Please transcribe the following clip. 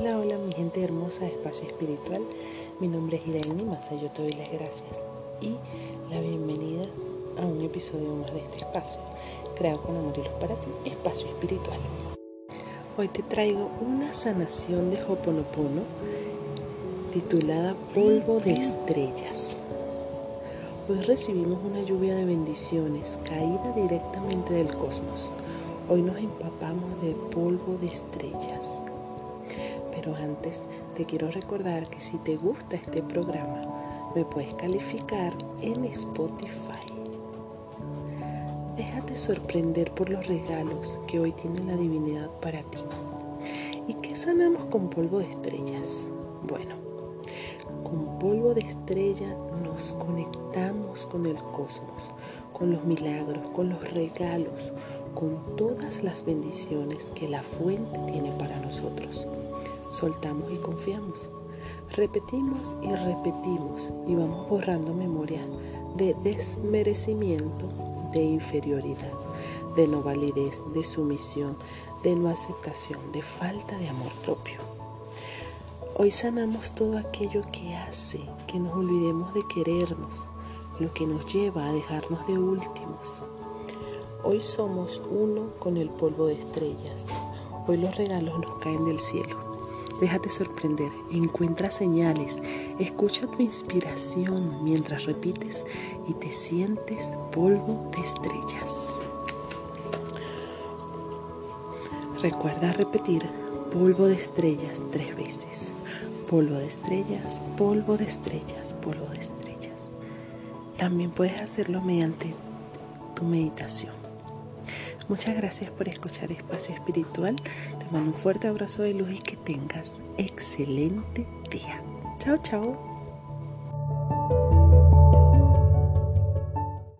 Hola, hola mi gente hermosa de Espacio Espiritual. Mi nombre es Irene Massa, yo te doy las gracias y la bienvenida a un episodio más de este espacio, creado con amor y luz para ti, Espacio Espiritual. Hoy te traigo una sanación de Hoponopono titulada Polvo de Estrellas. Hoy recibimos una lluvia de bendiciones caída directamente del cosmos. Hoy nos empapamos de polvo de estrellas. Pero antes te quiero recordar que si te gusta este programa, me puedes calificar en Spotify. Déjate sorprender por los regalos que hoy tiene la divinidad para ti. ¿Y qué sanamos con polvo de estrellas? Bueno, con polvo de estrella nos conectamos con el cosmos, con los milagros, con los regalos, con todas las bendiciones que la fuente tiene para nosotros soltamos y confiamos. Repetimos y repetimos y vamos borrando memoria de desmerecimiento, de inferioridad, de no validez, de sumisión, de no aceptación, de falta de amor propio. Hoy sanamos todo aquello que hace que nos olvidemos de querernos, lo que nos lleva a dejarnos de últimos. Hoy somos uno con el polvo de estrellas. Hoy los regalos nos caen del cielo. Déjate sorprender, encuentra señales, escucha tu inspiración mientras repites y te sientes polvo de estrellas. Recuerda repetir polvo de estrellas tres veces. Polvo de estrellas, polvo de estrellas, polvo de estrellas. También puedes hacerlo mediante tu meditación. Muchas gracias por escuchar Espacio Espiritual. Te mando un fuerte abrazo de luz y que tengas excelente día. Chao, chao.